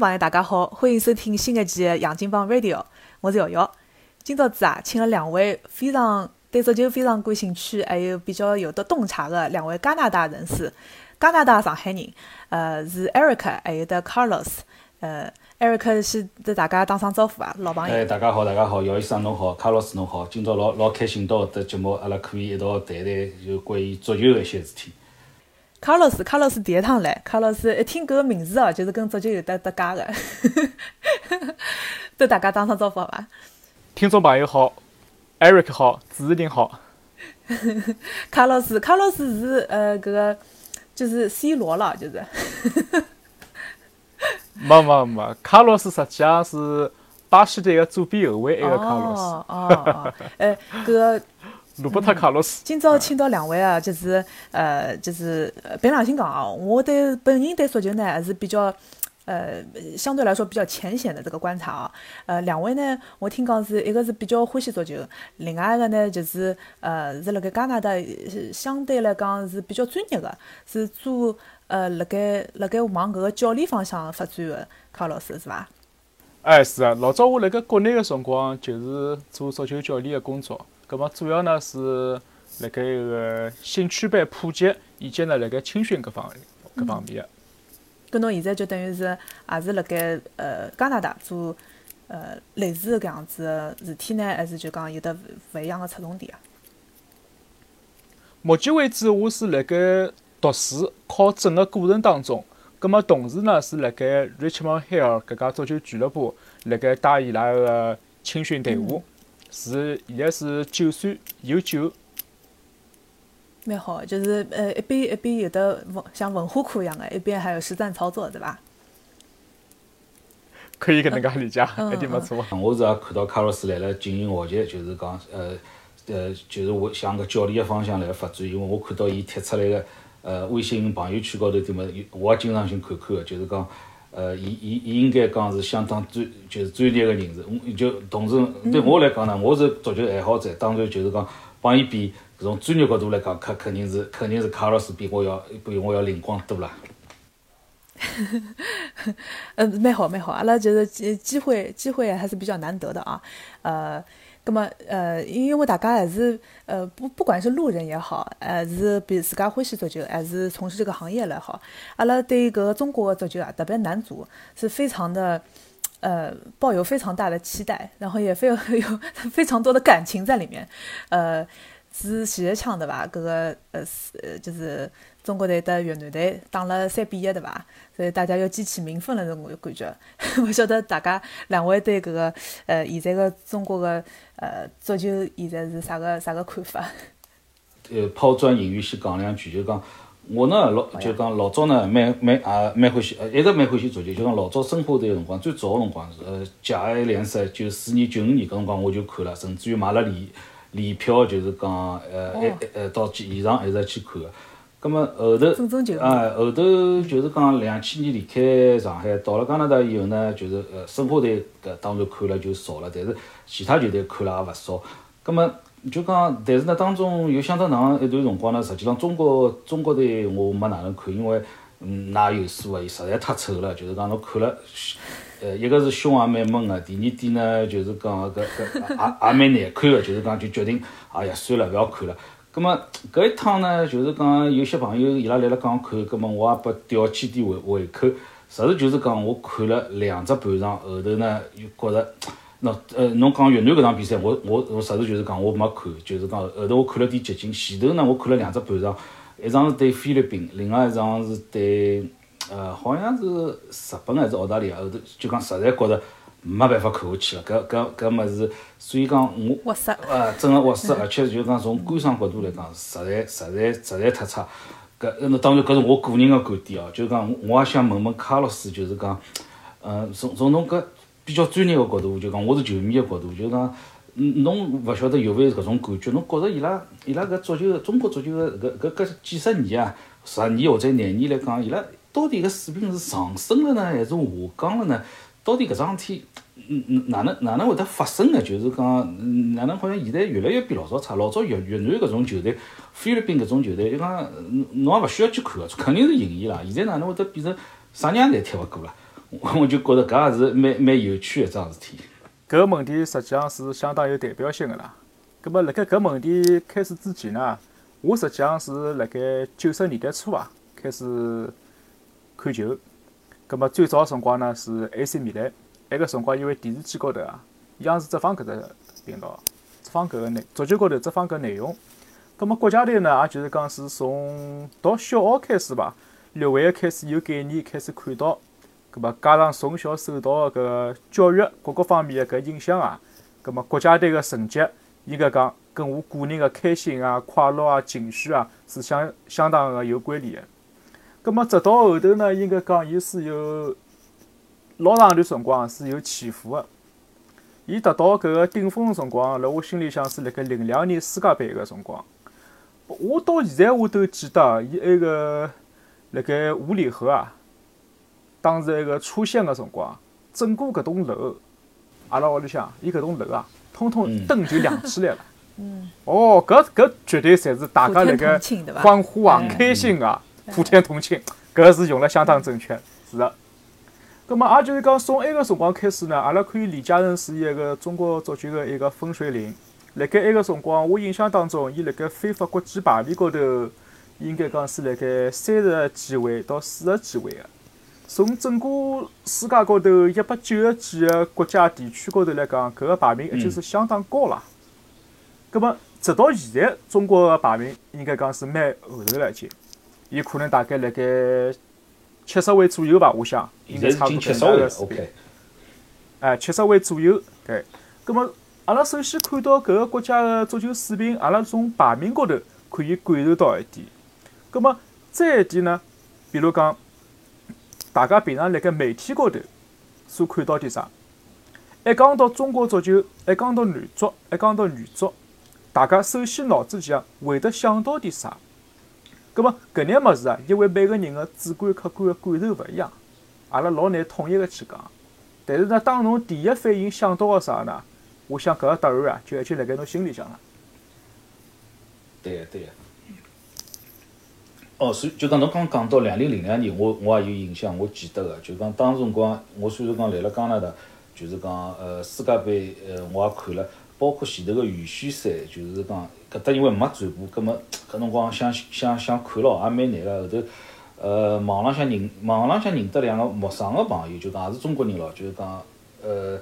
朋友，大家好，欢迎收听新一期的杨金帮 Radio，我是瑶瑶。今朝子啊，请了两位非常对足球非常感兴趣，还有比较有的洞察的两位加拿大人士，加拿大上海人，呃，是 Eric，还有的 Carlos。呃，Eric 先对大家打声招呼啊，老朋友。哎，大家好，大家好，姚医生侬好，，Carlos 侬好，今朝老老开心到得节目，阿拉可以一道谈谈就关于足球的一些事体。卡洛斯，卡洛斯第一趟来，卡洛斯一听搿个名字哦，就是跟足球有得搭界个，对大家打声招呼好伐？听众朋友好，Eric 好，主持人好。卡洛斯，卡洛斯是呃搿个就是 C 罗了，就是。没 没没，卡洛斯实际上是巴西队个左边后卫一个卡洛斯。哦哦，哎，搿个。罗伯特·卡洛斯，今朝请到两位啊，就是呃，就是凭良心讲啊，我对本人对足球呢还是比较呃，相对来说比较浅显的这个观察啊。呃，两位呢，我听讲是一个是比较欢喜足球，另外一个呢就是呃，是辣盖加拿大相对来讲是比较专业的，是做呃辣盖辣盖往搿个教练方向发展的卡洛斯是伐？哎，是啊，老早我辣盖国内个辰光就是做足球教练的工作。葛末主要呢是辣盖个兴趣班普及，以及呢辣盖青训搿方搿方面个。搿侬现在就等于是也是辣盖呃加拿大做呃类似搿样子个事体呢，还是就讲有得勿一样个侧重点啊？目前为止，我是辣盖读书考证个过程当中，葛末同时呢是辣盖 Richmond Hill 搿家足球俱乐部辣盖带伊拉个青训队伍。是，现在是九岁有九，蛮好，就是呃一边一边有的文像文化课一样的，一边还有实战操作，对伐？可以搿能介理解，一点没错。我是也看到卡洛斯来了进行学习，就是讲呃呃，就是我向搿教练个方向来发展，因为我看到伊贴出来个呃微信朋友圈高头对么，我也经常性看看个，就是讲。呃，伊伊伊应该讲是相当专，就是专业个人士。我就同时对我来讲呢，我是足球爱好者，当然就是讲帮伊比，从专业角度来讲，肯肯定是肯定是卡洛斯比我要比我要灵光多了。呃，蛮好蛮好，阿拉就是机机会机会还是比较难得的啊，呃。那么，呃，因为大家还是，呃，不，不管是路人也好，还是比自家欢喜足球，还是从事这个行业来好，阿拉对搿个中国足球啊，特别男足是非常的，呃，抱有非常大的期待，然后也非常 有非常多的感情在里面，呃。是前一枪对伐？搿个呃是就是中国队的越南队打了三比一对伐？所以大家要激起民愤了这种感觉。勿晓得大家两位对搿个呃现在个中国个呃足球现在是啥个啥个看法？呃，抛砖引玉，先讲两句，就讲我呢老就讲老早呢蛮蛮也蛮欢喜，呃一直蛮欢喜足球。就讲老早申花队个辰光，最早个辰光是呃甲 A 联赛九四年九五年搿辰光我就看了，甚至于买了联。联票就是讲，呃，一呃到现场一直去看个。葛末后头，啊，后头就是讲两千年离开上海，到了加拿大以后呢，就是呃，申花队搿当然看了就少了，但是其他球队看了也勿少。葛末就讲，但是呢，当中有相当长一段辰光呢，实际上中国中国队我没哪能看，因为嗯，哪有输啊？伊实在太丑了，就是讲侬看了。呃，一个是胸也蛮闷个，第二点呢，就是讲搿搿也也蛮难看个，就是讲就决定，哎呀，算了，勿要看了。葛末搿一趟呢，就是讲有些朋友伊拉来了讲看，葛末我也拨吊起点胃胃口。实事求是讲，我看了两只半场，后头呢又觉着，喏，呃，侬讲越南搿场比赛，我我我实事求是讲，我没看，就是讲后头我看了点集锦。前头呢，我看了两只半场，一场是对菲律宾，另外一场是对。呃，好像是日本还是澳大利亚，后头就讲实在觉着没办法看下去了，搿搿搿物事，所以讲我，呃，真个活塞，而且就讲从观赏角度来讲，实在实在实在太差。搿那当然搿是我个人个观点哦，就讲我也想问问卡洛斯，就是讲，呃，从从侬搿比较专业个角度，就讲我是球迷个角度，就讲，侬勿晓得有勿有搿种感觉？侬觉着伊拉伊拉搿足球，中国足球个搿搿搿几十年啊，十年或者廿年来讲，伊拉。到底搿水平是上升了呢，还是下降了呢？到底搿桩事体，嗯嗯，哪能哪能会得发生呢？就是讲，哪能好像现在越来越比老早差？老早越越南搿种球队，菲律宾搿种球队，就讲侬也勿需要去看个，肯定是赢伊拉。现在哪能会得变成啥人也难踢勿过了？我就觉着搿也是蛮蛮有趣一桩事体。搿个问题实际上是相当有代表性个啦。葛末辣盖搿问题开始之前呢，我实际上是辣盖九十年代初啊开始看球。葛末最早辰光呢是 AC 米兰，埃个辰光因为电视机高头啊，央视只放搿只频道，只放搿个内足球高头只放搿内容。葛末国家队呢，也就是讲是从读小学开始吧，略微开始有概念，开始看到。葛末加上从小受到搿教育各个方面的搿影响啊，葛末国家队个成绩应该讲跟我个人个开心啊、快乐啊、情绪啊是相相当个有关联个。葛末直到后头呢，应该讲伊是有老长段辰光是有起伏个。伊达到搿个顶峰个辰光，辣我心里向是辣盖零两年世界杯个辰光。我到现在我都记得，伊埃个辣盖五里河啊，当时埃个出现个辰光，整个搿栋楼，阿拉屋里向，伊搿栋楼啊，通通灯就亮起来了。嗯。哦，搿搿绝对侪是大家辣盖欢呼啊、开心啊、普天同庆，搿个是用了相当正确，是的。葛末也就是讲，从埃个辰光开始呢，阿拉可以理解成是一个中国足球个一个分水岭。辣盖埃个辰光，我印象当中，伊辣盖非法国际排名高头，应该讲是辣盖三十几位到四十几位个。从整个世界高头一百九十几个国家地区高头来讲，搿个排名已经是相当高了。葛末直到现在，中国个排名应该讲是蛮后头了，已经。伊可能大概辣盖七十位左右吧，我想应该差不多七十位，OK。哎，七十位左右，对。葛末。阿拉首先看到搿个国家个足球水平，阿拉从排名高头可以感受到一点。葛末再一点呢，比如讲，大家平常辣盖媒体高头所看到点啥？一讲到中国足球，一讲到男足，一讲到女足，大家首先脑子里向会得想到点啥？葛末搿眼物事啊，因为每个人个主观客观个感受勿一样，阿拉老难统一个去讲。但是呢，当侬第一反应想到个啥呢？我想搿个答案啊，就已经辣盖侬心里向了。对个，对个。哦，所以就讲侬刚讲到两零零两年，我我也有印象，我记得个，就讲当时辰光，我虽然讲来了加拿大，就是讲呃世界杯，呃我也看了，包括前头个预选赛，就是讲搿搭因为没转播，葛末搿辰光想想想看咯，也蛮难个。后头呃网浪向认网浪向认得两个陌生个朋友，就讲也是中国人咯，就是讲呃。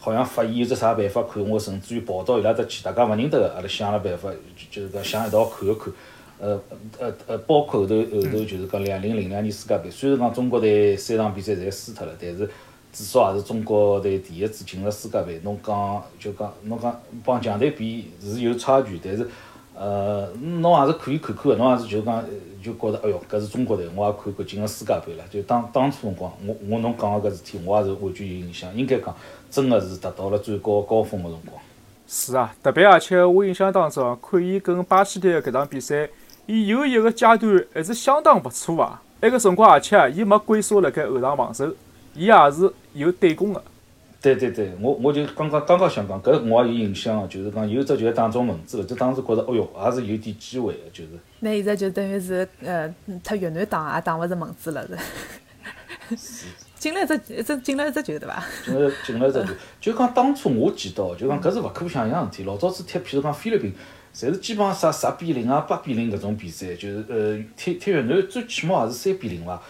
好像发现有只啥办法看，我甚至于跑到伊拉搭去，大家勿认得个，阿拉想了办法，就就是讲想一道看一看。呃呃呃，包括后头后头就是讲两零零两年世界杯，虽然讲中国队三场比赛侪输脱了，但是至少也是中国队第一次进了世界杯。侬讲就讲侬讲帮强队比是有差距，但是呃侬也是可以看看个，侬也是就讲就觉着哎哟，搿是中国队，我也看过进了世界杯了。就当当初辰光，我我侬讲个搿事体，我也是完全有印象，应该讲。真个是达到了最高高峰个辰光。是啊，特别而且我印象当中，看伊跟巴西队搿场比赛，伊有一个阶段还是相当勿错啊。埃个辰光，而且伊没龟缩辣盖后场防守，伊也是有对攻个。对对对，我我就刚刚刚刚想讲，搿我也有印象个，就是讲有只就打中门子了，就当时觉着，哦哟，也是有点机会个，就是。那现在就等于是，呃，他越南打也打勿着门子了是。进了一只，一只进了一只球，对伐？进了进了一只球，就讲当初我记得，就讲搿是勿可想象事体。老早子踢，譬如讲菲律宾，侪是基本上啥十比零啊、八比零搿种比赛，就是呃踢踢越南最起码也是三比零伐。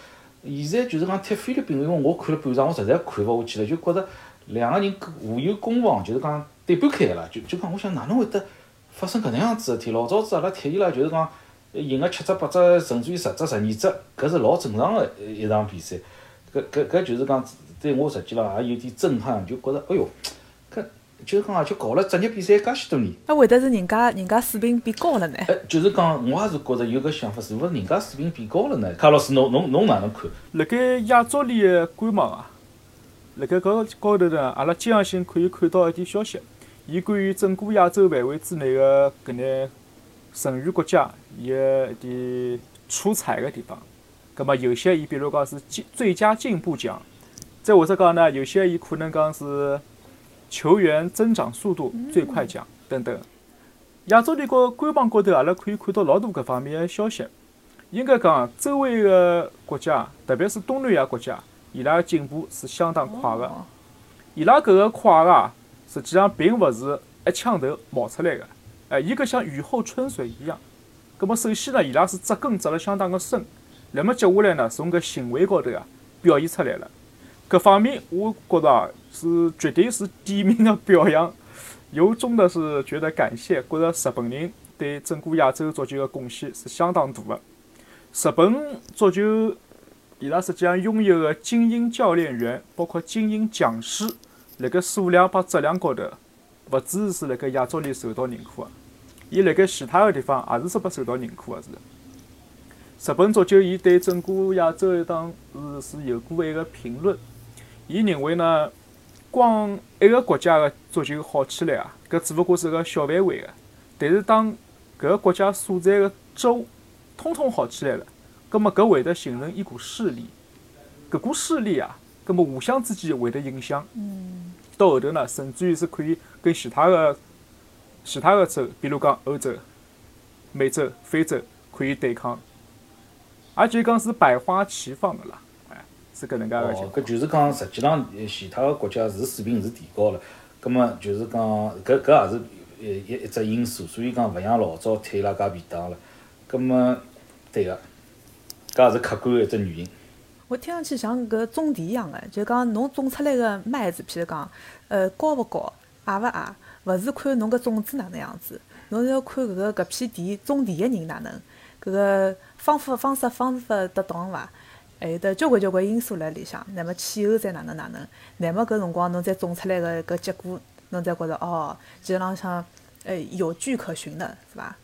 现在就是讲踢菲律宾，因为我看了半场，我实在看勿下去了，就觉着两个人互有攻防，就是讲对半开个啦。就就讲，我想哪能会得发生搿能样子事体？老早子阿拉踢伊拉就是讲赢个七只八只，甚至于十只十二只，搿是老正常个一场比赛。搿搿搿就是讲，对我实际浪也有点震撼，就觉着，哎哟，就是讲，啊，就搞了职业比赛介许多年。那会得是人家人家水平变高了呢？哎，就是讲，我也是觉着有个想法，是勿是人家水平变高了呢？卡老师，侬侬侬哪能看？辣盖亚足联个官网啊，辣盖搿个高头呢，阿拉经常性可以看到一点消息，伊关于整个亚洲范围之内的搿眼成员国家伊个一点出彩个地方。葛末有些伊比如讲是进最佳进步奖，再或者讲呢，有些伊可能讲是球员增长速度最快奖等等。亚洲联个官方高头，阿拉可以看到老多搿方面的消息。应该讲，周围的国家，特别是东南亚国家，伊拉个进步是相当快的。伊拉搿个快啊，实际上并勿是一枪头冒出来的，哎，伊搿像雨后春笋一样。葛末首先呢，伊拉是扎根扎了相当个深，那么接下来呢，从搿行为高头啊表现出来了。搿方面我觉着啊，是绝对是点名的表扬，由衷的是觉得感谢，觉着日本人对整个亚洲足球的贡献是相当大的。日本足球，伊拉实际上拥有的精英教练员，包括精英讲师，辣盖数量帮质量高头，勿只是辣盖亚洲里受到认可的。伊辣盖其他个地方也是说不受到认可个是。日本足球，伊对整个亚洲当时是有过一个评论，伊认为呢，光一个国家的足球好起来啊，搿只不过是个小范围个，但是当搿个国家所在个州通通好起来了，葛末搿会得形成一股势力，搿股势力啊，葛末互相之间会得影响，到后头呢，甚至于是可以跟其他个。其他的州，比如讲欧洲、美洲、非洲，可以对抗，也就讲是百花齐放的啦，是搿能介个情况。搿就是讲，实际上其他个国家是水平是提高了，葛末就是讲，搿搿也是一一一只因素，所以讲勿像老早推伊拉介便当了。葛末对个，搿也是客观个一只原因。我听上去像搿种田一样个，就讲侬种出来个麦子，譬如讲，呃，高勿高，矮勿矮。勿是看侬搿种子哪能样子，侬是要看搿个搿片田种田个人哪能，搿个方法方式方法得当伐？还有得交关交关因素辣里向。乃末气候再哪能哪能？乃末搿辰光侬再种出来个搿结果，侬再觉着哦，其实浪向呃有据可循的，是伐？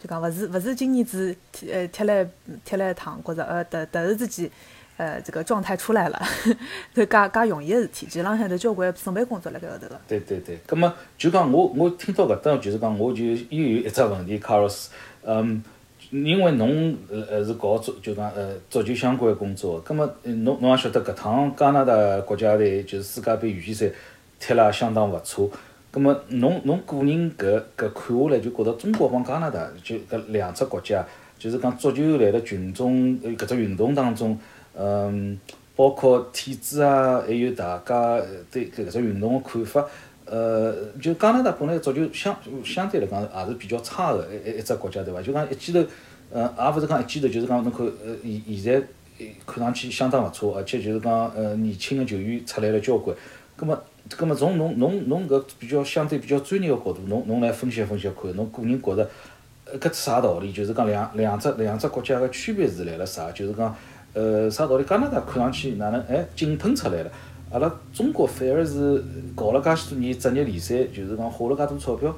就讲勿是勿是今年子呃踢了踢了一趟，觉着呃突突然之间。呃，这个状态出来了，这介介容易个事体，其实浪向头交关准备工作辣盖后头个。对对对，葛么就讲我我听到搿搭就是讲，我就又有一只问题，卡洛斯，嗯，因为侬呃呃是搞足就讲呃足球相关工作，葛么侬侬也晓得搿趟加拿大国家队就是世界杯预选赛踢了相当勿错，葛么侬侬个人搿搿看下来就觉着中国帮加拿大就搿两只国家，就是讲足球辣辣群众搿只运动当中。嗯，包括体制啊，还有大家对搿只运动个看法，呃，就加拿大本来足球相相对来讲也是比较差个一一只国家，对伐？就讲一记头，呃，也勿是讲一记头，就是讲侬看，呃，现现在看上去相当勿错，而且就是讲，呃，年轻个球员出来了交关。葛末，葛末从侬侬侬搿比较相对比较专业个角度，侬侬来分析分析看，侬个人觉着，搿啥道理？就是讲两两只两只国家个区别是辣辣啥？就是讲。呃，啥道理？加拿大看上去哪能？哎，井喷出来了。阿拉中国反而是搞了介许多年职业联赛，就是讲花了介多钞票。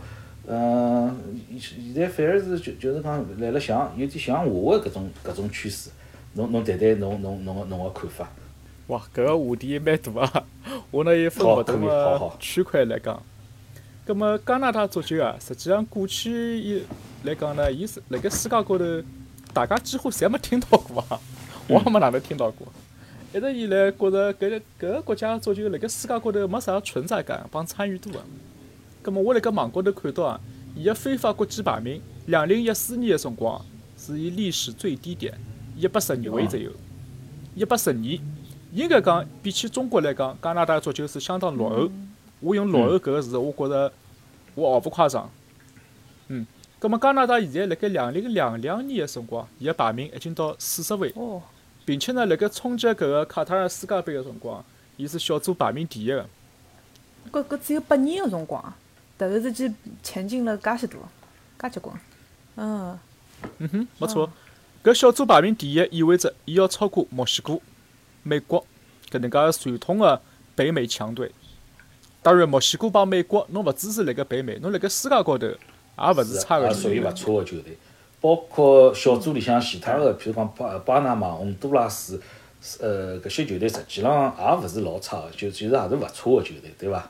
嗯，现在反而是就就是讲来了像有点向下个搿种搿种趋势。侬侬谈谈侬侬侬个侬个看法。哇，搿个话题蛮大啊！我呢也分勿同个区块来讲。葛末加拿大足球啊，实际上过去伊来讲呢，伊是辣盖世界高头，大家几乎侪没听到过啊。我也没哪能听到过，一直以来觉着搿搿个国家足球辣盖世界高头没啥存在感帮参与度个。葛末我辣盖网高头看到啊，伊个非法国际排名，两零一四年个辰光是以历史最低点一百十二位左右，一百十二，应该讲比起中国来讲，加拿大足球是相当落后。我用落后搿个字，我觉着我毫不夸张。嗯，葛末加拿大现在辣盖两零两两年个辰光，伊个排名已经到四十位。并且呢，辣盖冲击搿个卡塔尔世界杯个辰光，伊是小组排名第一个。搿搿只有八年个辰光，突然之间前进了介许多，介结棍。嗯。嗯哼，没错。搿小组排名第一，意味着伊要超过墨西哥、美国搿能介传统个北美强队。当然，墨西哥帮美国，侬勿只是辣盖北美，侬辣盖世界高头也勿是差个。属于勿错个球队。包括小组里向其他个，譬如讲巴巴拿马、洪都拉斯，呃，搿些球队实际浪也勿是老差个，就其实也是勿错个球队，对伐？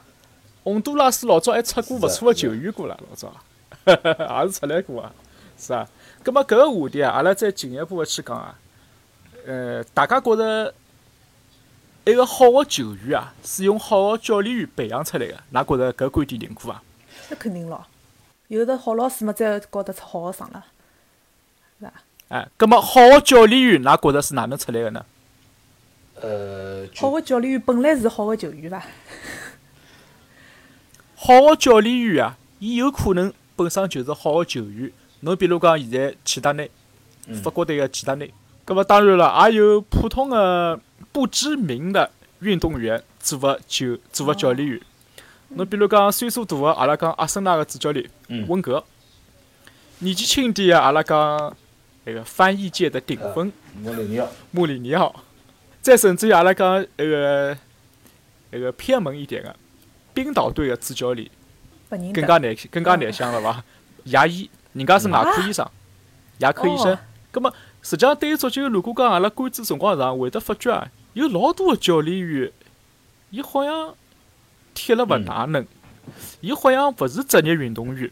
洪都拉斯老早还出过勿错个球员过啦，老早，也是出来过啊，是啊。葛末搿个话题啊，阿拉再进一步个去讲啊，呃，大家觉着一个好个球员啊，是用好个教练员培养出来个，㑚觉着搿观点认可伐？那肯定咯，有的好老师嘛，再教得出好学生了。哎，葛么好个教练员，㑚觉着是哪能出来个呢？呃，好个教练员本来是好个球员伐？好个教练员啊，伊有可能本身就是好个球员。侬比如讲，现在齐达内，法国队个齐达内，葛末当然了，也有普通个不知名的运动员做个球做个教练员。侬比如讲，岁数大个，阿拉讲阿森纳个主教练温格；年纪轻点个，阿拉讲那个翻译界的顶峰穆里尼奥。穆里尼奥。再甚至于阿拉讲那个那个偏门一点个冰岛队个主教练，更加难更加难想了伐？牙医。人家是外科医生，牙科医生。葛么实际上对于足球，如果讲阿拉关注辰光长，会得发觉啊，有老多个教练员，伊好像踢了勿大能，伊好像勿是职业运动员，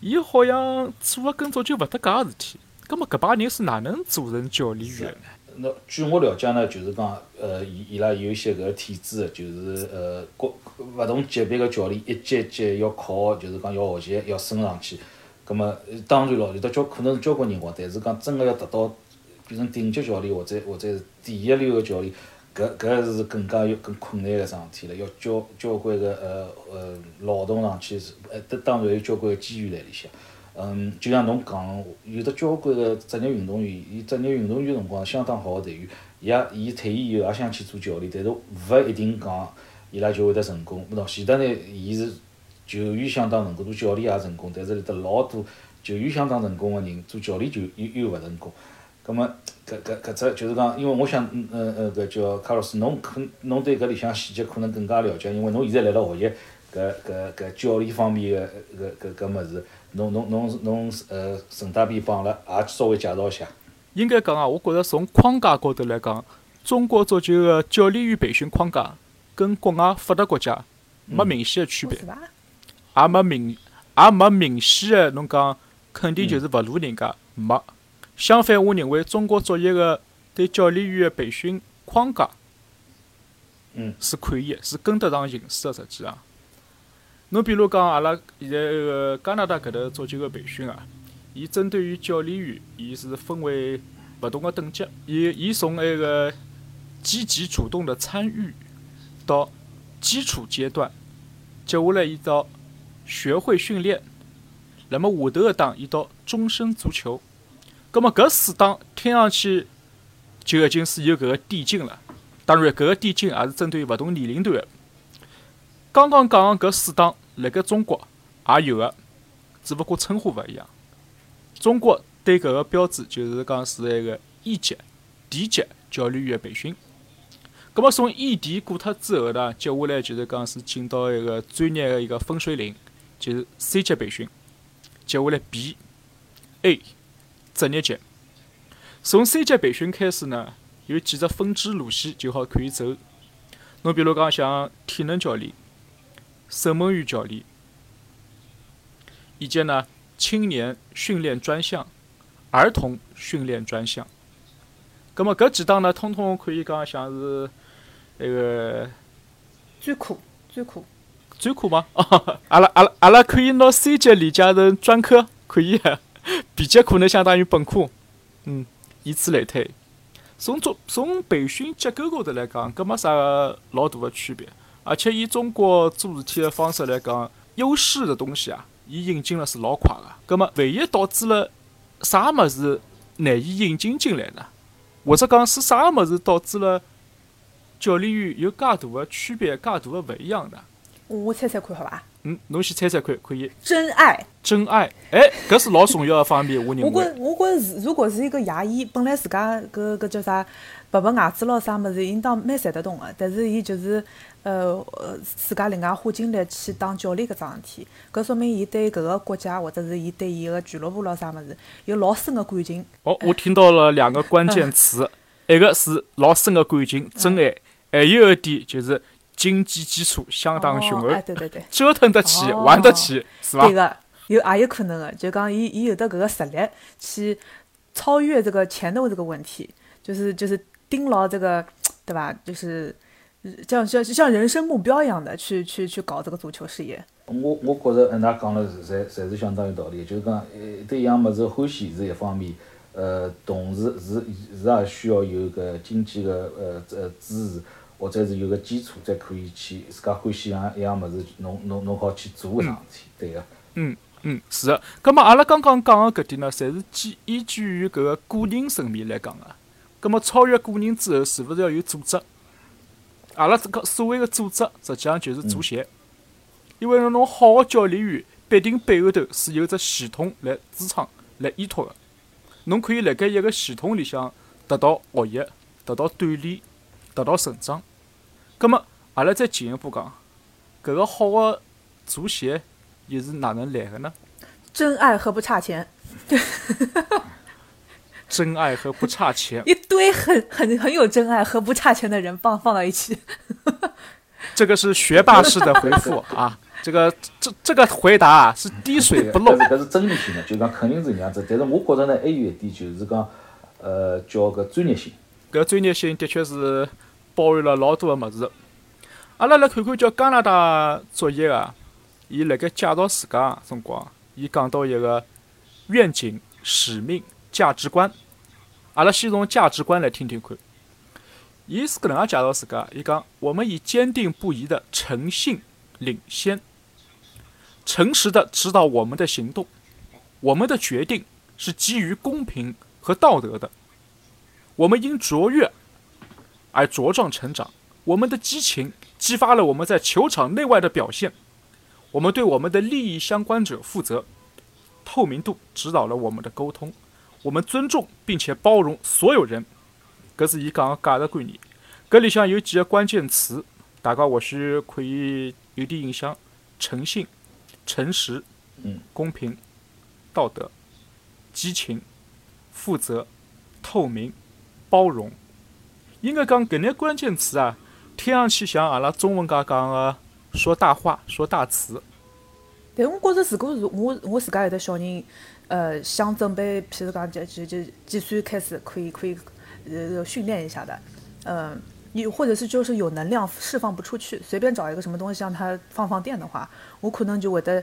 伊好像做个跟足球勿搭界个事体。葛末搿帮人是哪能做成教练员呢？那据我了解呢，就是讲，呃，伊伊拉有一些搿个体制，就是呃，各勿同级别个教练一级一级要考，就是讲要学习，要升上去。葛末当然咯，有得交可能是交关人话，但是讲真个要达到变成顶级教练或者或者是第一流个教练，搿搿是更加要更困难个桩事体了，要交交关个呃呃劳动上去是，呃当然有交关个机遇辣里向。嗯，就像侬讲，有得交关个职业运动员，伊职业运动员辰光相当好个队员，伊也伊退役以后也想去做教练，但是勿一定讲伊拉就会得成功。咾喏，前头呢，伊是。球员相当成功，做教练也成功，但是里头老多球员相当成功个人，做教练就又又勿成功。葛末搿搿搿只就是讲，因为我想，嗯呃搿叫卡洛斯，侬可侬对搿里向细节可能更加了解，因为侬现在辣辣学习搿搿搿教练方面个搿搿搿物事，侬侬侬侬呃顺带便帮阿拉也稍微介绍一下。应该讲啊，我觉着从框架高头来讲，中国足球个教练员培训框架跟国外发达国家没明显个区别。也没明，也没明显个，侬讲肯定就是勿如人家没。相反，我认为中国足协个对教练员个培训框架，嗯，是可以，是跟得上形势个。实际上，侬比如讲，阿拉现在个加拿大搿头足球个培训啊，伊针对于教练员，伊是分为勿同个等级，伊伊从埃个积极主动的参与到基础阶段，接下来伊到。学会训练，那么下头个档伊到终身足球，葛么搿四档听上去就已经是有搿个递进了。当然，搿个递进也是针对勿同年龄段个。刚刚讲搿四档，辣盖中国也有个，只不过称呼勿一样。中国对搿个标志就是讲是一个一级、D 级教练员培训。葛么从一级过脱之后呢，接下来就是讲是进到一个专业个一个分水岭。就是 C 级培训，接下来 B、A 职业级。从 C 级培训开始呢，有几只分支路线就好可以走。侬比如讲像体能教练、守门员教练，以及呢青年训练专项、儿童训练专项。葛么搿几档呢，通通可以讲像是那个专科，专科。专科吗？哦，阿拉阿拉阿拉可以拿 C 级理解成专科，可以。B 级可能相当于本科，嗯，以此类推。从从从培训结构高头来讲，搿没啥老大的区别。而且以中国做事体的方式来讲，优势的东西啊，伊引进了是老快的。搿么唯一导致了啥物事难以引进进来呢？或者讲是啥物事导致了教练员有介大的区别、介大的勿一样呢？我猜猜看，好伐？嗯，侬先猜猜看，可以。真爱，真爱，哎，搿是老重要的方面，我认为。我觉，我觉是，如果是一个牙医，本来自家搿搿叫啥，拔拔牙齿咯啥物事，应当蛮赚得动个。但是伊就是，呃呃，自家另外花精力去当教练搿桩事体，搿说明伊对搿个国家或者是伊对伊个俱乐部咯啥物事有老深个感情。哦，我听到了两个关键词，一个是老深个感情，真爱，还有一点就是。经济基础相当雄厚，对对对，折腾得起，玩得起，是吧？对个，有也有可能个，就讲伊伊有的搿个实力去超越这个钱的这个问题，就是就是盯牢这个，对吧？就是像像像人生目标一样的去去去搞这个足球事业。我我觉着，嗯，㑚讲了，侪侪是相当有道理。就是讲，呃，对一样物事欢喜是一方面，呃，同时是是也需要有个经济个呃呃支持，或者是有个基础，才可以去自家欢喜一样一样物事，侬侬侬好去做搿桩事体，对个。嗯嗯，是个。葛末阿拉刚刚讲个搿点呢，侪是基依据于搿个个人层面来讲个。葛末超越个人之后，是勿是要有组织？阿拉这个所谓个组织，实际上就是足协。因为侬侬好个教练员，必定背后头是有只系统来支撑、来依托个。侬可以辣盖一个系统里向得到学习、得到锻炼、得到成长。葛末阿拉再进一步讲，搿个好个足协又是哪能来个呢？真爱和不差钱。真爱和不差钱，一堆很很很有真爱和不差钱的人放放到一起。这个是学霸式的回复啊！这个这这个回答啊是滴水不漏。搿是真理性的，就讲肯定是搿样子。但是我觉着呢，还有一点就是讲，呃，叫个专业性。搿专业性的确是包含了老多个物事。阿拉来看看叫加拿大作业啊，伊辣盖介绍自家辰光，伊讲到一个愿景、使命、价值观。阿拉先从价值观来听听看。伊是搿能介介绍自家，伊讲我们以坚定不移的诚信领先，诚实的指导我们的行动，我们的决定是基于公平和道德的。我们因卓越而茁壮成长，我们的激情激发了我们在球场内外的表现。我们对我们的利益相关者负责，透明度指导了我们的沟通。我们尊重并且包容所有人。搿是伊讲个价值观念，搿里向有几个关键词，大家或许可以有点印象：诚信、诚实、嗯、公平、道德、激情、负责、透明、包容。应该讲搿眼关键词啊，听上去像阿拉中文家讲个说大话、说大词。但我觉着，如果是我我自家有的小人，呃，想准备，譬如讲，就就就几岁开始可以可以。呃，训练一下的，嗯，你或者是就是有能量释放不出去，随便找一个什么东西让它放放电的话，我可能就会得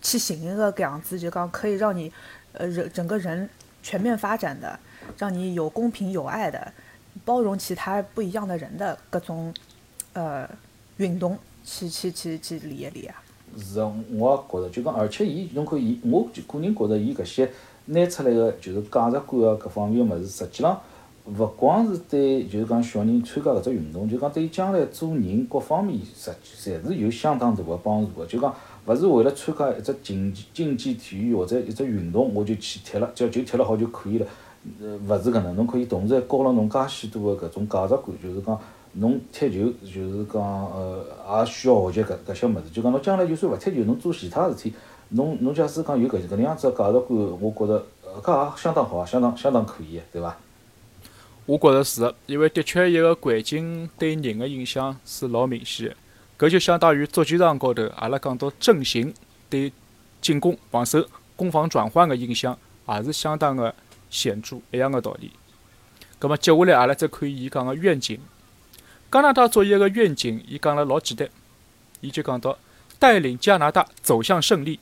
去寻一个这样子，就讲可以让你呃人整个人全面发展的，让你有公平有爱的，包容其他不一样的人的各种呃运动，去去去去练一练啊。是啊，我也觉着，就讲而且伊侬看伊，我就个人觉着伊搿些拿出来个就是价值观啊，各方面个物事，实际浪。勿光是对，就是讲小人参加搿只运动，就讲对伊将来做人各方面，实际侪是有相当大个帮助个。就讲勿是为了参加一只竞技竞技体育或者一只运动，我就去踢了，只要就踢了好就可以了。呃，勿是搿能，侬可以同时还教了侬介许多个搿种价值观，就是讲侬踢球，就是讲呃，也需要学习搿搿些物事。就讲侬将来就算勿踢球，侬做其他事体，侬侬假使讲有搿搿能样子个价值观，我觉着，搿也相当好啊，相当相当可以个，对伐？我觉着是个，因为的确一个环境对人的影响是老明显个。搿就相当于足球场高头，阿拉讲到阵型对进攻、防守、攻防转换的影响，也是相当的显著，一样的道理。葛末接下来阿拉再看伊讲个愿景。加拿大作业个愿景，伊讲了老简单，伊就讲到带领加拿大走向胜利，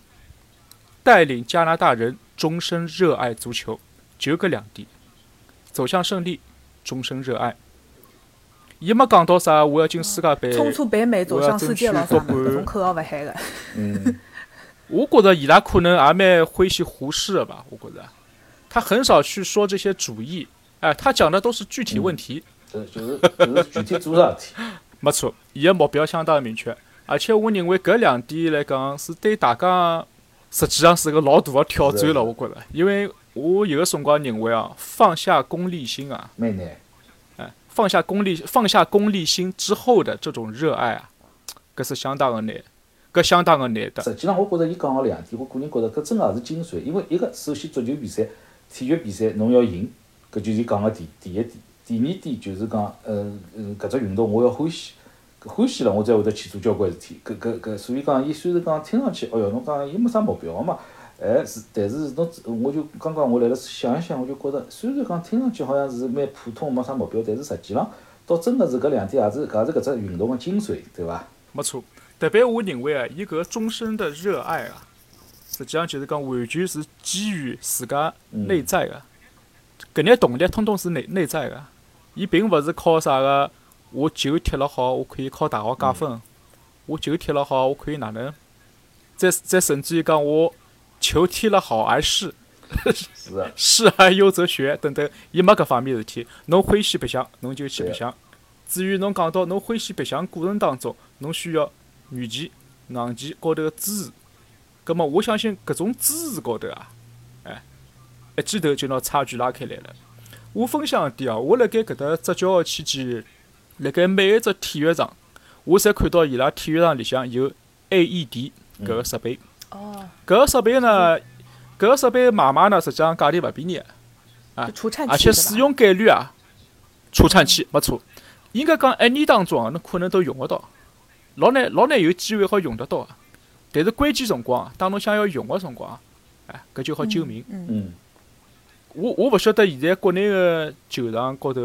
带领加拿大人终身热爱足球，就搿两点，走向胜利。终身热爱，伊没讲到啥我要进世界杯，冲出北美走向世界了啥搿种口号勿喊个。嗯，我觉着伊拉可能也蛮欢喜胡适的吧，我觉着，他很少去说这些主义，哎，他讲的都是具体问题，这就是就是具体做啥事体。没错，伊个目标相当明确，而且我认为搿两点来讲是对大家实际上是个老大个挑战了，我觉着，因为。我有个辰光认为啊，放下功利心啊，蛮难。哎，放下功利，放下功利心之后的这种热爱啊，搿是相当个难，搿相当个难的。实际上，我觉着伊讲个两点，我个人觉着搿真个也是精髓。因为一个，首先足球比赛、体育比赛，侬要赢，搿就是讲个第第一点。第二点就是讲，呃呃，搿只运动我要欢喜，欢喜了，我才会得去做交关事体。搿搿搿，所以讲，伊虽然讲听上去，哦哟，侬讲伊没啥目标个嘛。哎，是，但是侬，我就刚刚我辣辣想一想，我就觉着，虽然讲听上去好像是蛮普通，没啥目标，但是实际浪，倒真个是搿两点，也是，也是搿只运动个精髓，对伐？没错，特别我认为啊，伊搿终身的热爱啊，实际上就是讲完全是基于自家内在个，搿眼动力通通是内内在个，伊并勿是靠啥个，我球踢了好，我可以考大学加分；我球踢了好，我可以哪能？再再甚至于讲我球踢了好而是，是 是而优则学等等，伊没搿方面事体。侬欢喜白相，侬就去白相。至于侬讲到侬欢喜白相过程当中，侬需要软件、硬件高头个支持，葛末我相信搿种支持高头啊，哎，一记头就拿差距拉开来了。我分享一点哦，我辣盖搿搭执教个期间，辣盖每一只体育场，我侪看到伊拉体育场里向有 AED 搿个设备。哦，搿个设备呢，搿个设备买卖呢，实际上价钿勿便宜，啊就除颤器而且使用概率啊，除颤器没错。应该讲一年当中啊，侬可能都用得到，老难老难有机会好用得到啊。但是关键辰光啊，当侬想要用个辰光啊，哎，搿就好救命。嗯，嗯，我我勿晓得现在国内个球场高头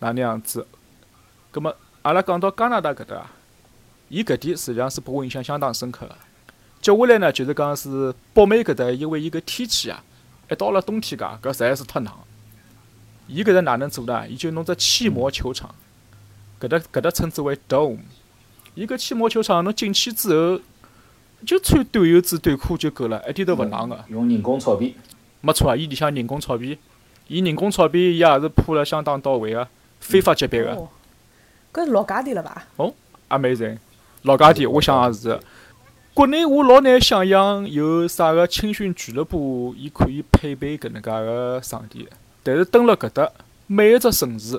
哪能样子。葛末阿拉讲到加拿大搿搭啊，伊搿点实际上是拨我印象相当深刻个。接下来呢，就是讲是北美搿搭，因为伊搿天气啊，一到了冬天介，搿实在是太冷。伊搿搭哪能做呢？伊就弄只气膜球场，搿搭搿搭称之为 dome。伊搿气膜球场侬进去之后，就穿短袖子短裤就够了，一点都勿冷个。用人工草皮，没错啊，伊里向人工草皮，伊人工草皮伊也是铺了相当到位个，非法级别个哦，搿是老价钿了吧？，amazing。老价钿，我想也是的。国内我老难想象有啥个青训俱乐部，伊可以配备搿能介个场地。但是蹲了搿搭，每一只城市，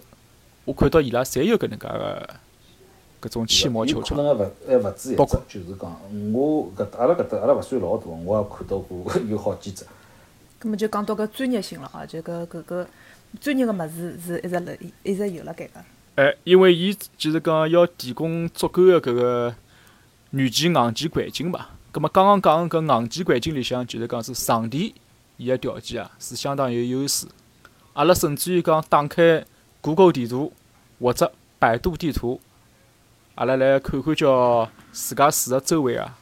我看到伊拉侪有搿能介个搿种气膜球场。有可能还勿还勿止一只包括，就是讲我搿搭阿拉搿搭阿拉勿算老大，我也看到过有好几只。葛么就讲到搿专业性了啊，就搿搿搿专业个物事是一直辣一直有辣盖个。哎，因为伊就是讲要提供足够的搿个软件、硬件环境嘛。葛么刚刚讲搿硬件环境里向，就是讲是场地伊个条件啊是相当有优势。阿拉甚至于讲打开谷歌地图或者百度地图，阿拉来看看叫自家住个周围啊，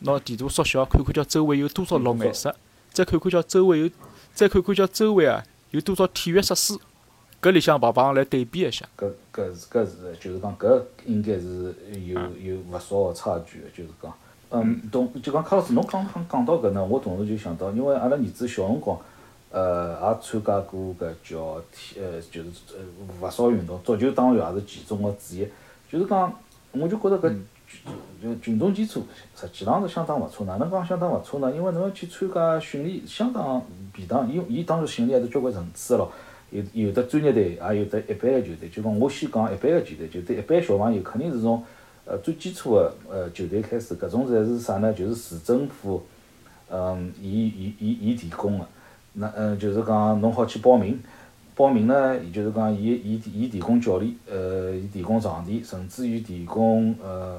拿地图缩小，看看叫周围有多少绿颜色，再看看叫周围有，再看看叫周围啊有多少体育设施，搿里向碰碰来对比一下。搿搿是搿是，就是讲搿应该是有有勿少个差距个，就是讲，嗯，同就讲卡老师，侬刚刚讲到搿呢，我同时就想到，因为阿拉儿子小辰光，呃，也参加过搿叫体，呃，就是呃勿少运动，足球当然也是其中个之一。就是讲，我就觉着搿就群众基础实际上是相当勿错。哪能讲相当勿错呢？因为侬要去参加训练，相当便当。伊伊当然训练还是交关层次个咯。有有的专业队，也有的一般个球队。就讲我先讲一般个球队，就对一般小朋友肯定是从呃最基础个呃球队开始。搿种侪是啥呢？就是市政府，嗯，伊伊伊伊提供个。那嗯，就是讲侬好去报名。报名呢，伊就是讲伊伊伊提供教练，呃，伊提供场地，甚至于提供呃，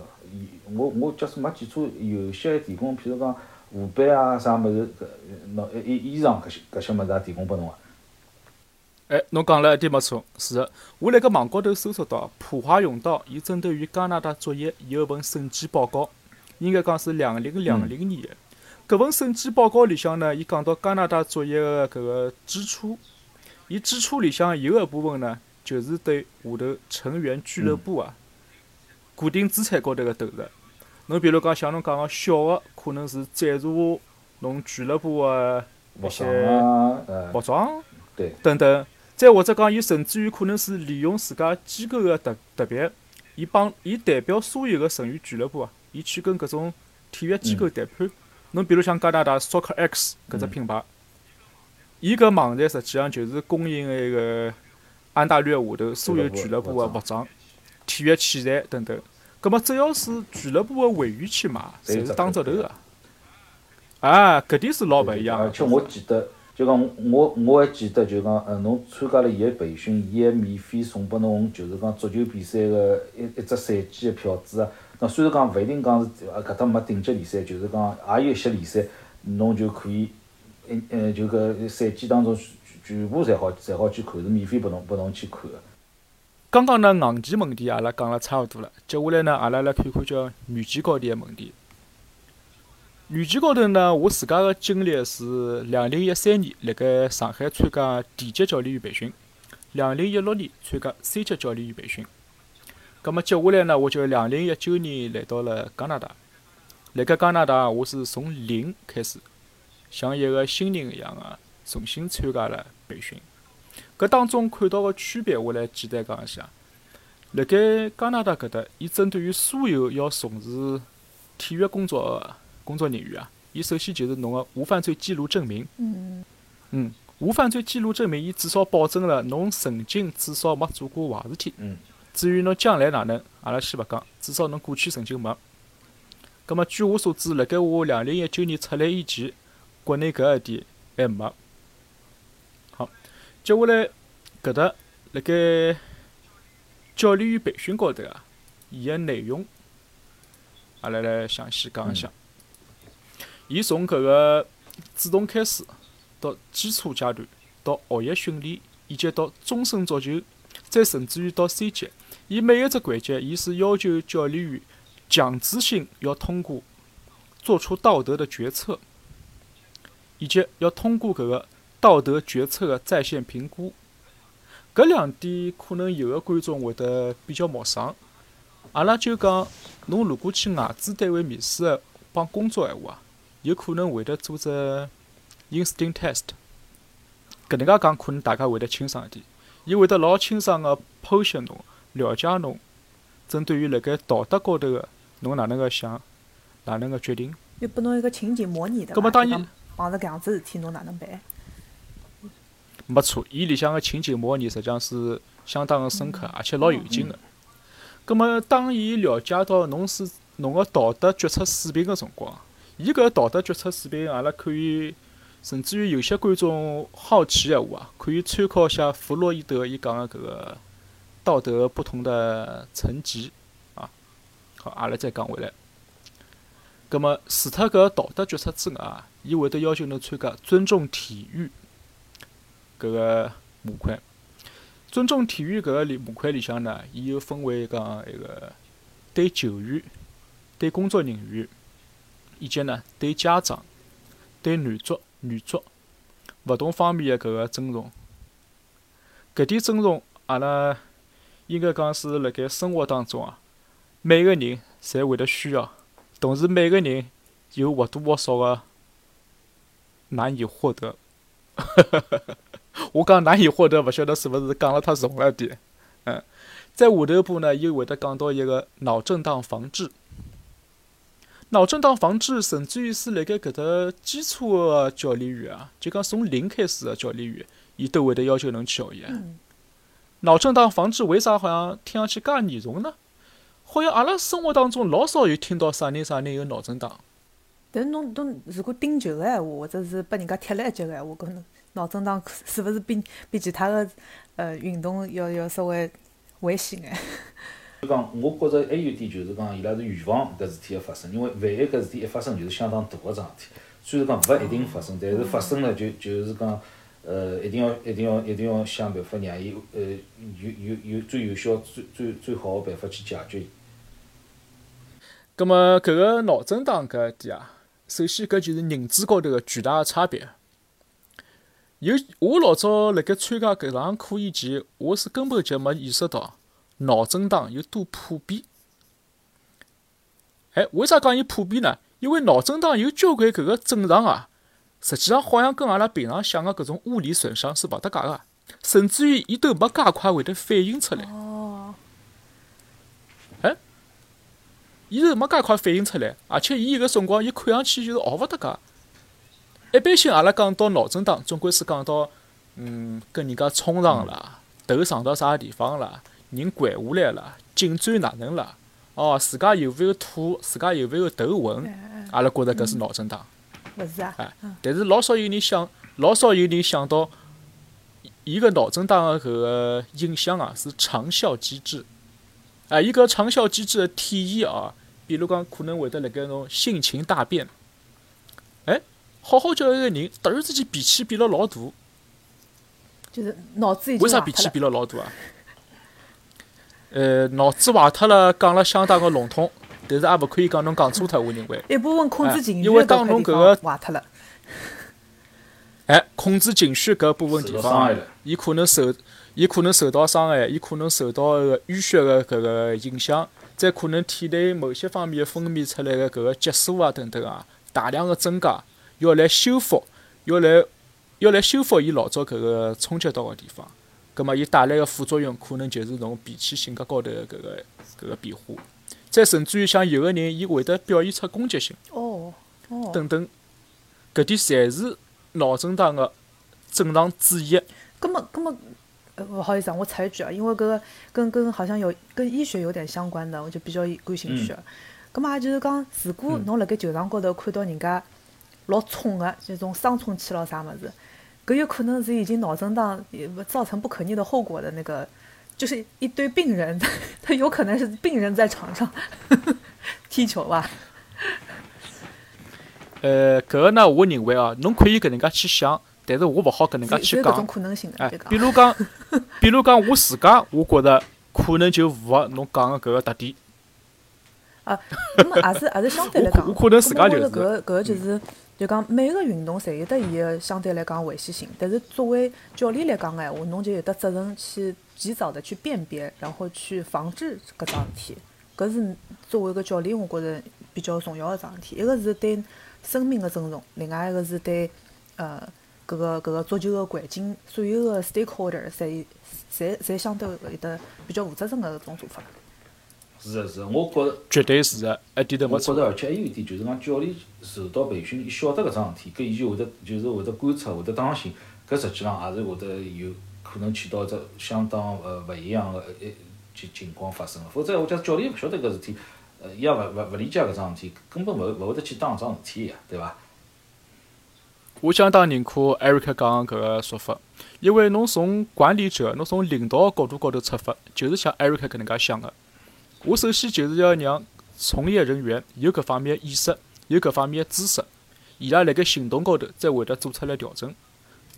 我我假使没记错，有些还提供，譬如讲护板啊啥物事，搿喏衣衣裳搿些搿些物事也提供拨侬个。哎，侬讲了一点没错，是的。我辣盖网高头搜索到普华永道，伊针对于加拿大作业有一份审计报告，应该讲是两零两零年的。搿份审计报告里向呢，伊讲到加拿大作业的搿个支出，伊支出里向有一部分呢，就是对下头成员俱乐部啊，固定资产高头个投入。侬比如讲，像侬讲个小个，可能是赞助侬俱乐部个服一些服，装。对，等等，再或者讲，伊甚至于可能是利用自家机构个特特别，伊帮伊代表所有个成员俱乐部啊，伊去跟搿种体育机构谈判。侬比如像加拿大 Soccer X 搿只品牌，伊搿网站实际上就是供应那个安大略下头所有俱乐部个服装、体育器材等等。葛末只要是俱乐部个会员去买，侪是打折头个。啊，搿点是老勿一样个。而且我记得，就讲我我还记得，就讲呃，侬参加了伊个培训，伊还免费送拨侬，就是讲足球比赛个一一只赛季个票子啊。那虽然讲勿一定讲是呃搿搭没顶级联赛，就是讲也有一些联赛，侬就可以一呃就搿赛季当中全全部侪好侪好去看，是免费拨侬拨侬去看个。刚刚呢，硬件问题阿拉讲了差勿多了，接下来呢，阿拉来看看叫软件高头个问题。软件高头呢，我自家个经历是两零一三年辣盖上海参加地级教练员培训，两零一六年参加三级教练员培训。葛末接下来呢，我就两零一九年来到了加拿大。辣盖加拿大，我是从零开始，像一个新人一样个重新参加了培训。搿当中看到个区别，我来简单讲一下。辣盖加拿大搿搭，伊针对于所有要从事体育工作个工作人员啊，伊首先就是侬个无犯罪记录证明。嗯嗯，无犯罪记录证明，伊至少保证了侬曾经至少没做过坏事体。嗯。至于侬将来哪能，阿拉先勿讲，至少侬过去曾经没。葛末据我所知，辣盖我两零一九年出来以前，国内搿一点还没。接下来搿搭辣盖教练员培训高头啊，伊个内容，阿拉来详细讲一下。伊从搿个主动开始，到基础阶段，到学业训练，以及到终身足球，再甚至于到三级，伊每一只环节，伊是要求教练员。强制性要通过做出道德的决策，以及要通过搿个道德决策的在线评估。搿两点可能有的观众会得比较陌生。阿拉就讲，侬如果去外资单位面试的帮工作闲话啊，有可能会得做只 instinct test。搿能介讲，可能大家会得清爽一点。伊会得老清爽个剖析侬，了解侬，针对于辣盖道德高头个。侬哪能个想？哪能个决定？又拨侬一个情景模拟的。搿么当然碰着搿样子事体，侬哪能办？没错，伊里向个情景模拟实际上是相当个深刻，而且老有劲个。搿么当伊了解到侬是侬个道德决策水平个辰光，伊搿道德决策水平，阿拉可以，甚至于有些观众好奇个话啊，可以参考一下弗洛伊德伊讲个搿个道德不同的层级啊。好，阿拉再讲回来。葛末除脱搿道德决策之外，伊会得要求侬参加尊重体育搿个模块。尊重体育搿个里模块里向呢，伊又分为讲一个对球员、对工作人员，以及呢对家长、对男足、女足勿同方面的搿个尊重。搿点尊重，阿拉应该讲是辣盖生活当中啊。每个人侪会得需要，同时每个人有或多或少个难以获得。我讲难以获得，勿晓得是勿是讲了太重了点。嗯，在下头部呢，又会得讲到一个脑震荡防治。脑震荡防治，甚至于是辣盖搿搭基础个教练员啊，就讲从零开始个教练员，伊都会得要求侬去学习。脑震荡防治为啥好像听上去介严重呢？好像阿拉生活当中老少有听到啥人啥人有脑震荡。但是侬侬如果顶球个闲话，或者是拨人家踢了一脚个闲话，可能脑震荡 是勿是比比其他个呃运动要要稍微危险眼？就讲，我觉着还有点就是讲，伊拉是预防搿事体个发生，因为万一搿事体一发生，就是相当大个桩事体。虽然讲勿一定发生，但是发生了就就是讲，呃，一定要一定要一定要想办法让伊呃有有有最有效、最最最好个办法去解决。葛么，搿个脑震荡搿一点啊，首先搿就是认知高头个巨大个差别。有我老早辣盖参加搿堂课以前，我是根本就没意识到脑震荡有多普遍。哎，为啥讲伊普遍呢？因为脑震荡有交关搿个症状啊，实际上好像跟阿拉平常想个搿种物理损伤是勿搭界个，甚至于伊都没介快会得反应出来哎。伊是没介快反应出来，而且伊有个辰光，伊看上去就是学勿得介。一般性阿拉讲到脑震荡，总归是讲到，嗯，跟人家冲撞了，头撞到啥地方了，人掼下来了，颈椎哪能了？哦，自家有勿有吐？自家有勿有头昏？阿拉觉着搿是脑震荡。勿是啊。哎，但是老少有人想，老少有人想到，伊个脑震荡个搿个影响啊，是长效机制。啊，伊搿长效机制的体现啊。比如讲，可能会得辣盖侬性情大变，哎，好好叫一个人，突然之间脾气变了老大，就是脑子已经为啥脾气变了老大啊？呃，脑子坏脱了，讲了相当个笼统，但是也勿可以讲侬讲错脱，我认为。一部分控制情绪因为当侬搿个坏脱了。哎，控制情绪搿部分地方伊可能受，伊可能受到伤害，伊可能受到个淤血个搿个影响，再可能体内某些方面分泌出来个搿个激素啊等等啊，大量个增加，要来修复，要来要来修复伊老早搿个冲击到个地方，葛末伊带来个副作用可能就是侬脾气性格高头个搿个搿个变化，再甚至于像有个人伊会得表现出攻击性。哦哦，等等，搿点侪是脑震荡个正常之一。葛么葛么，呃，不好意思啊，我插一句啊，因为搿个跟跟好像有跟医学有点相关的，我就比较感兴趣。葛么也就是讲，如果侬辣盖球场高头看到人家老冲个，就种伤冲气咯啥物事，搿有可能是已经脑震荡也造成不可逆的后果的那个，就是一堆病人，他有可能是病人在场上 踢球吧。呃，搿个呢，我认为啊，侬可以搿能介去想，但是我勿好搿能介去是有搿种讲。可能性的，哎比如讲，比如讲我自家，我觉着可能就符合侬讲个搿个特点。啊，那么也是也是相对来讲，我可能自家就是搿个搿个就是就讲每个运动侪有得伊个相对来讲危险性，但是作为教练来讲个闲话，侬就有得责任去及早的去辨别，然后去防治搿桩事体。搿是作为一个教练，我觉着比较重要个桩事体。一个是对生命个尊重，另外一个是对呃搿个搿个足球个环境所有个 stakeholder 侪侪侪相对会得比较负责任个搿种做法。是的，是的，我觉着。绝对是个，一点都没错。我觉着，而且还有一点，就是讲教练受到培训，伊晓得搿桩事体，搿伊就会得就是会得观察，会得当心，搿实际上也是会得有可能起到一只相当呃勿一样个一情情况发生个。否则我讲教练勿晓得搿事体，呃，伊也勿勿勿理解搿桩事体，根本勿勿会得去当搿桩事体呀，对伐？我相当认可艾瑞克讲个搿个说法，因为侬从管理者、侬从领导个角度高头出发，就是像艾瑞克搿能介想个。我首先就是要让从业人员有搿方面意识，有搿方面知识，伊拉辣盖行动高头再会得做出来调整。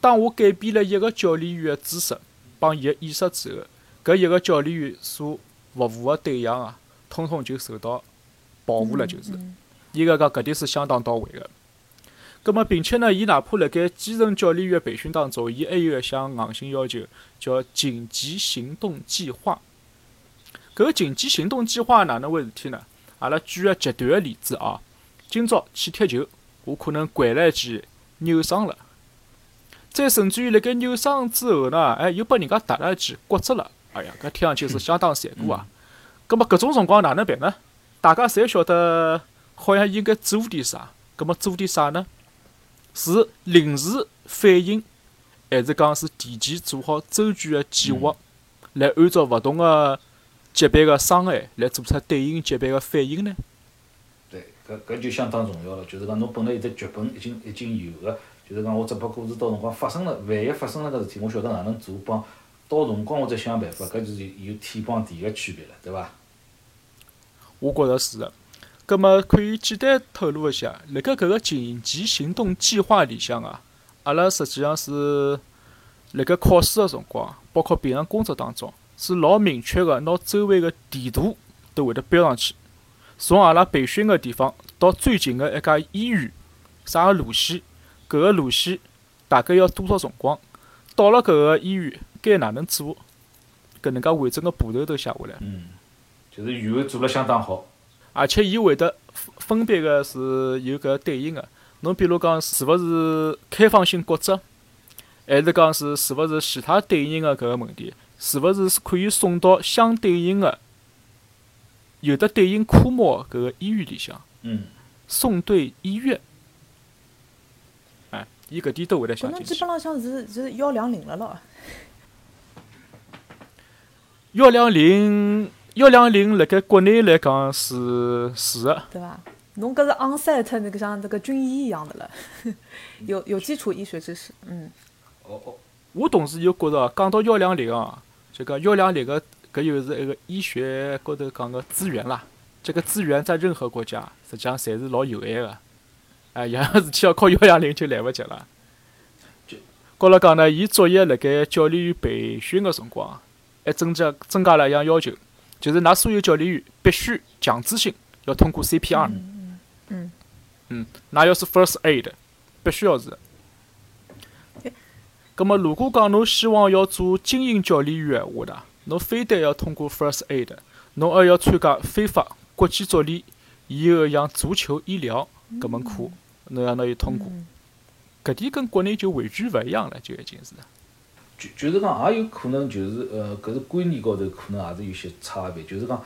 当我改变了一个教练员个知识帮伊个意识之后，搿一个教练员所服务个对象啊，通通就受到保护了，就是。应该讲搿点是相当到位个。葛末并且呢，伊哪怕辣盖基层教练员培训当中，伊还有一项硬性要求，叫紧急行动计划。搿个紧急行动计划哪能回事体呢？阿拉举个极端个例子啊，今朝去踢球，我可能掼了一记扭伤了，再甚至于辣盖扭伤之后呢，哎，又拨人家打了一记骨折了，哎呀，搿听上去是相当残酷啊。葛末搿种辰光哪能办呢？大家侪晓得，好像应该做点啥，葛末做点啥呢？是临时反应，还是讲是提前做好周全个计划，来按照勿同个级别个伤害来做出对应级别个反应呢？对，搿搿就相当重要了。就是讲侬本来有只剧本已经已经有个，就是讲我只不过是到辰光发生了，万一发生了搿事体，我晓得哪能做，帮到辰光我再想办法，搿就是有天帮地个区别了，对伐？我觉着是个。葛末可以简单透露一下，辣盖搿个紧急行动计划里向啊，阿拉实际上是辣盖考试个辰光，包括平常工作当中，是老明确个，拿周围个地图都会得标上去。从阿拉培训个地方到最近个一家医院，啥个路线，搿个路线大概要多少辰光，到了搿个医院该哪能做，搿能介完整个步骤都写下来。嗯，就是预案做了相当好。而且伊会得分分别个是有搿对应个。侬比如讲，是勿是开放性骨折，还是讲是是勿是其他对应个搿个问题，是勿是可以送到相对应的有的对应科目个搿个医院里向，嗯，送对医院。哎，伊搿点都会得想进去搿侬基本。浪向是是幺两零了咯。幺两零，幺两零辣盖国内来讲是是个。对伐？侬搿是 onset 那个像那个军医一样的了，有有基础医学知识，嗯，哦哦，我同时又觉着，讲到幺两零啊，就讲幺两零个搿又是一个医学高头讲个资源啦。这个资源在任何国家实际上侪是老有限个。哎，有样事体要靠幺两零就来勿及了。高头讲呢，伊作业辣盖教练员培训个辰光，还增加增加了一项要求，就是㑚所有教练员必须强制性要通过 CPR。嗯嗯嗯，那要是 First Aid，必须要是。葛么，如果讲侬希望要做精英教练员闲话呢，侬非得要通过 First Aid，侬还要参加非法国际足联以后像足球医疗搿门课，侬要拿伊通过。搿点跟国内就完全勿一样了，就已经是。就就是讲，也有可能就是呃，搿是观念高头可能也是有些差别。就是讲，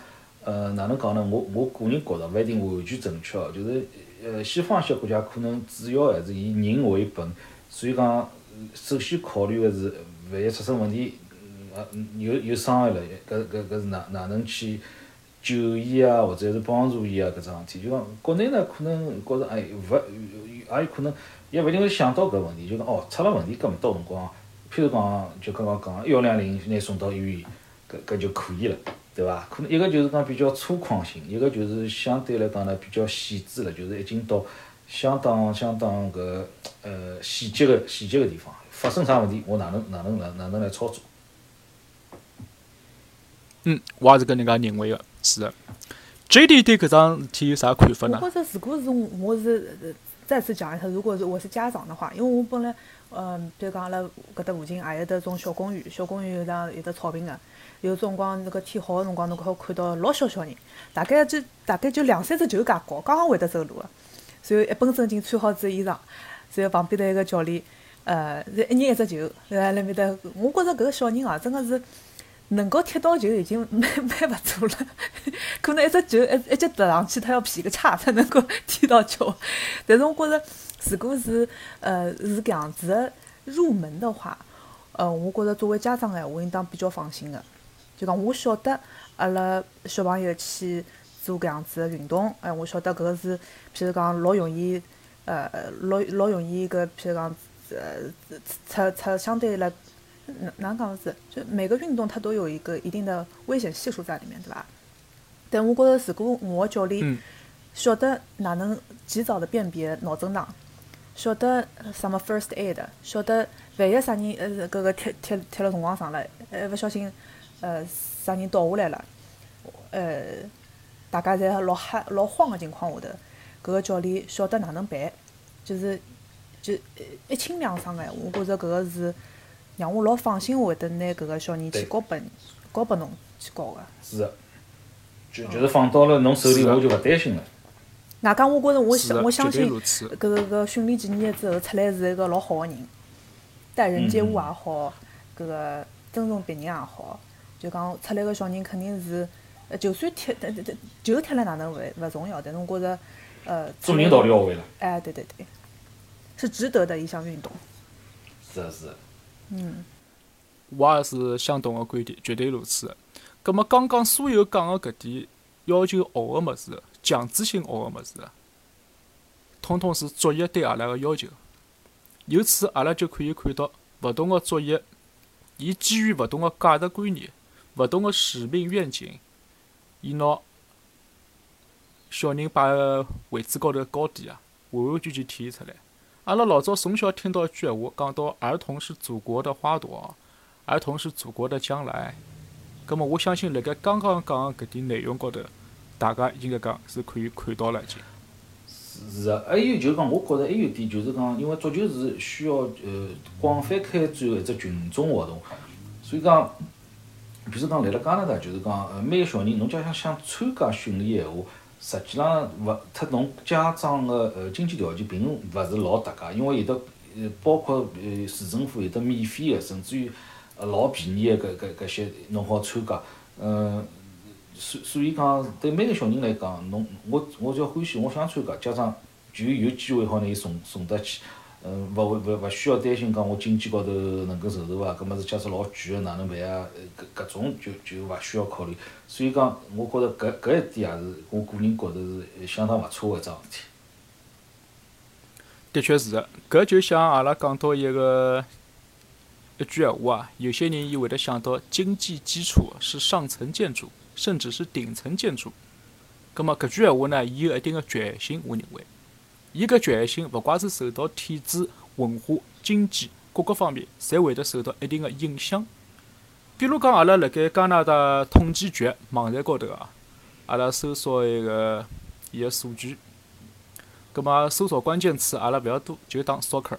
呃，哪能讲呢？我我个人觉着勿一定完全正确哦。就是呃，西方一些国家可能主要还是以人为本，所以讲首先考虑个是万一出生问题，呃，有有伤害了，搿搿搿是哪哪能去救伊啊，或者是帮助伊啊搿桩事体。就讲国内呢，可能觉着哎勿也有可能。也勿一定会想到搿问题，就讲哦，出了问题搿么到辰光，譬如讲，就刚刚讲幺两零拿送到医院，搿搿就可以了，对伐？可能一个就是讲比较粗犷性，一个就是相对来讲呢比较细致了，就是已经到相当相当搿呃细节个细节个地方，发生啥问题，我哪能哪能哪哪能来操作？嗯，我也是搿能介认为个，是的。J D 对搿桩事体有啥看法呢？我觉着如果是我是。再次讲一下，如果是我是家长的话，因为我本来，嗯，比如讲阿拉搿搭附近也有得种小公园，小公园有上有得草坪个，有辰光那个天好个辰光，侬好看到老小小人，大概就大概就两三只球介高，刚刚会得走路个，然后一本正经穿好子衣裳，然后旁边头一个教练，呃，一人一只球，在那面搭，我觉着搿个小人啊，真个是。能够踢到球已经 蛮蛮勿错了，可能一只球一一脚踏上去，他要劈个叉才能够踢到球。但是我觉着，如果是呃是搿样子入门的话，呃，我觉着作为家长哎，我应当比较放心的。就讲我晓得阿拉小朋友去做搿样子的运动，哎，我晓得搿个是，譬如讲老容易，呃，老老容易搿譬如讲呃出出相对来。哪哪讲是？就每个运动它都有一个一定的危险系数在里面，对伐？但我觉得，如果我教练晓得哪能及早的辨别脑震荡，晓得什么 first aid，晓得万一啥人呃，搿个踢踢踢了辰光长了，呃，勿小心呃啥人倒下来了，呃，大家在老吓老慌的情况下头，搿个教练晓得哪能办，就是就一清两爽哎，我觉着搿个是。让我老放心，会得拿搿个小人去交拨交拨侬去教个。是个，就就是放到了侬手里，我就勿担心了。外加我觉着，我相我相信，搿个搿训练几年之后出来是一个老好个人，待人接物也好，搿个尊重别人也好，就讲出来个小人肯定是，就算踢，就踢了哪能勿勿重要，但是我觉着，呃，做人道理要会了。哎，对对对，是值得的一项运动。是啊是。嗯，我也是相同个观点，绝对如此。葛末刚刚所有讲个搿点要求学个物事，强制性学个物事，统统是作业对阿拉个要求。由此，阿拉就可以看到，勿同个作业，伊基于勿同个价值观念、勿同个使命愿景，伊拿小人摆个位置高头高低啊，完完全全体现出来。阿拉老早从小听到一句闲话，讲到儿童是祖国的花朵，儿童是祖国的将来。葛末我相信，辣盖刚刚讲个搿点内容高头，大家应该讲是可以看到了已经。是是还有就是讲，我觉着还有点就是讲，因为足球是需要呃广泛开展个一只群众活动，所以讲，比如讲来了加拿大，就是讲呃每个小人，侬假想想参加训练个闲话。实际浪，勿特侬家长个呃经济条件并勿是老搭界，因为有的呃包括呃市政府有的免费个，甚至于呃老便宜个搿搿搿些侬好参加，嗯，所所以讲对每个小人来讲，侬我我只要欢喜，我想参加，家长就有机会好拿伊送送得去。嗯，勿会勿勿需要担心讲我经济高头能够承受伐？搿么是假设老贵个哪能办啊？搿搿种就就勿需要考虑。所以讲，我觉着搿搿一点也是我个人觉着是相当勿错个一桩事体。的确是个，搿就像阿拉讲到一个一句闲话啊，有些人伊会得想到经济基础是上层建筑，甚至是顶层建筑。葛么搿句闲话呢，伊有一定个局限性，我认为。伊搿局限性，勿怪是受到体制、文化、经济各个方面，侪会得受到一定个影响。比如讲，阿拉辣盖加拿大统计局网站高头啊，阿拉搜索一个伊个数据。葛末搜索关键词阿拉勿要多，就打 soccer。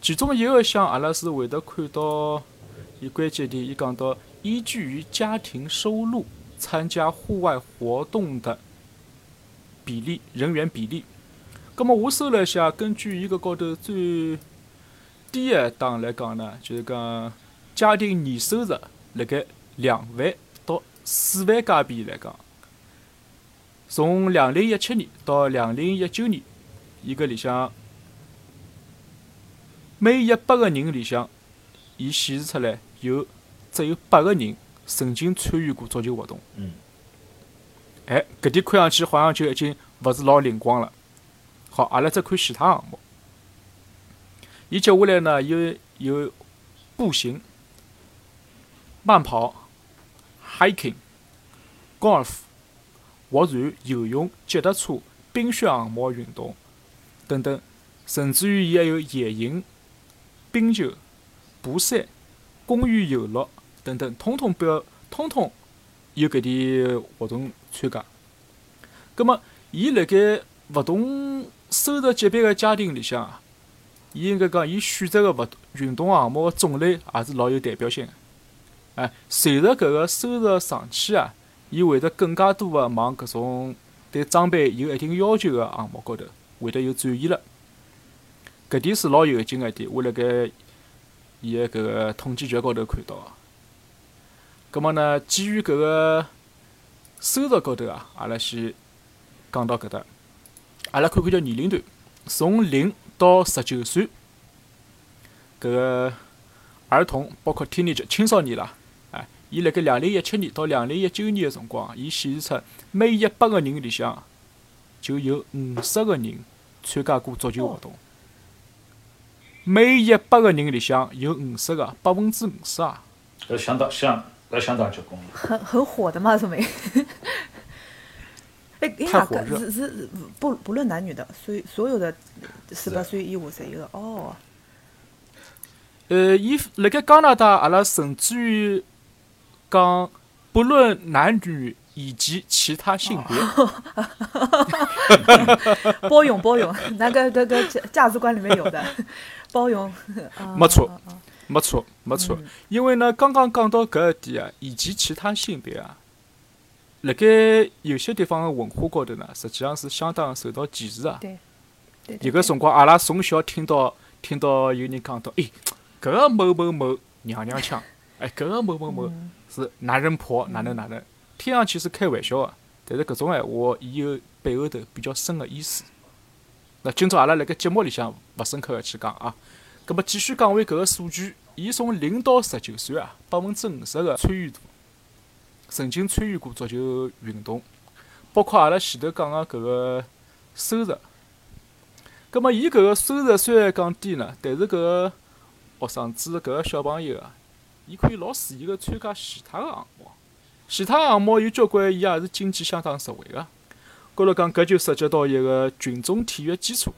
其中一个项阿拉是会得看到伊关键点，伊讲到依据于家庭收入参加户外活动的比例人员比例。葛么我搜了一下，根据伊个高头最低一档来讲呢，就是讲家庭年收入辣盖两万到四万加币来讲，从两零一七年到两零一九年，伊搿里向每一百个人里向，伊显示出来有只有八个人曾经参与过足球活动。嗯。哎，搿点看上去好像就已经勿是老灵光了。好，阿拉再看其他项目。伊接下来呢，有有步行、慢跑、hiking、golf、划船、游泳、脚踏车、冰雪项目运动等等，甚至于伊还有野营。冰球、爬山、公园游乐等等，统统表，统统有搿点活动参加。葛末，伊辣盖勿同收入级别个家庭里向啊，伊应该讲，伊选择个活运动项目个种类也是老有代表性个。哎，随着搿个收入上去啊，伊会得更加多个往搿种对装备有一定要求个项目高头会得有转移了。搿点是老有劲个一点，我辣盖伊个搿个统计局高头看到个。葛末呢，基于搿个收入高头啊，阿拉先讲到搿搭。阿拉看看叫年龄段，从零到十九岁，搿个儿童包括 teenage 青少年啦，哎，伊辣盖两零一七年到两零一九年个辰光，伊显示出每一百个人里向就有五十个人参加过足球活动。每一百个人里向有五十个，百分之五十啊！搿相当相，搿相当结棍。很很火的嘛，说明。哎，伊哪个是是不不论男女的，所以所有的十八岁以下侪有哦。呃，伊辣盖加拿大，阿拉甚至于讲不论男女以及其他性别，包容包容，那个那个价价值观里面有的。包容，没错，没错，没错。因为呢，刚刚讲到搿一点啊，以及其他性别啊，辣盖有些地方个文化高头呢，实际上是相当受到歧视啊。对，对。有个辰光，阿拉从小听到听到有人讲到，哎，搿个某某某娘娘腔，哎，搿个某某某是男人婆，哪能哪能，听上去是开玩笑个，但是搿种闲话，伊有背后头比较深个意思。那今朝阿拉辣盖节目里向勿深刻个去讲啊，葛末继续讲回搿个数据，伊从零到十九岁啊，百分之五十个参与度，曾经参与过足球运动，包括阿拉前头讲个搿个收入。葛末伊搿个收入虽然讲低呢，但是搿个学生子搿个小朋友啊，伊可以老随意个参加其他个项目，其他项目有交关伊也是经济相当实惠个。高头讲，搿就涉及到一个群众体育基础。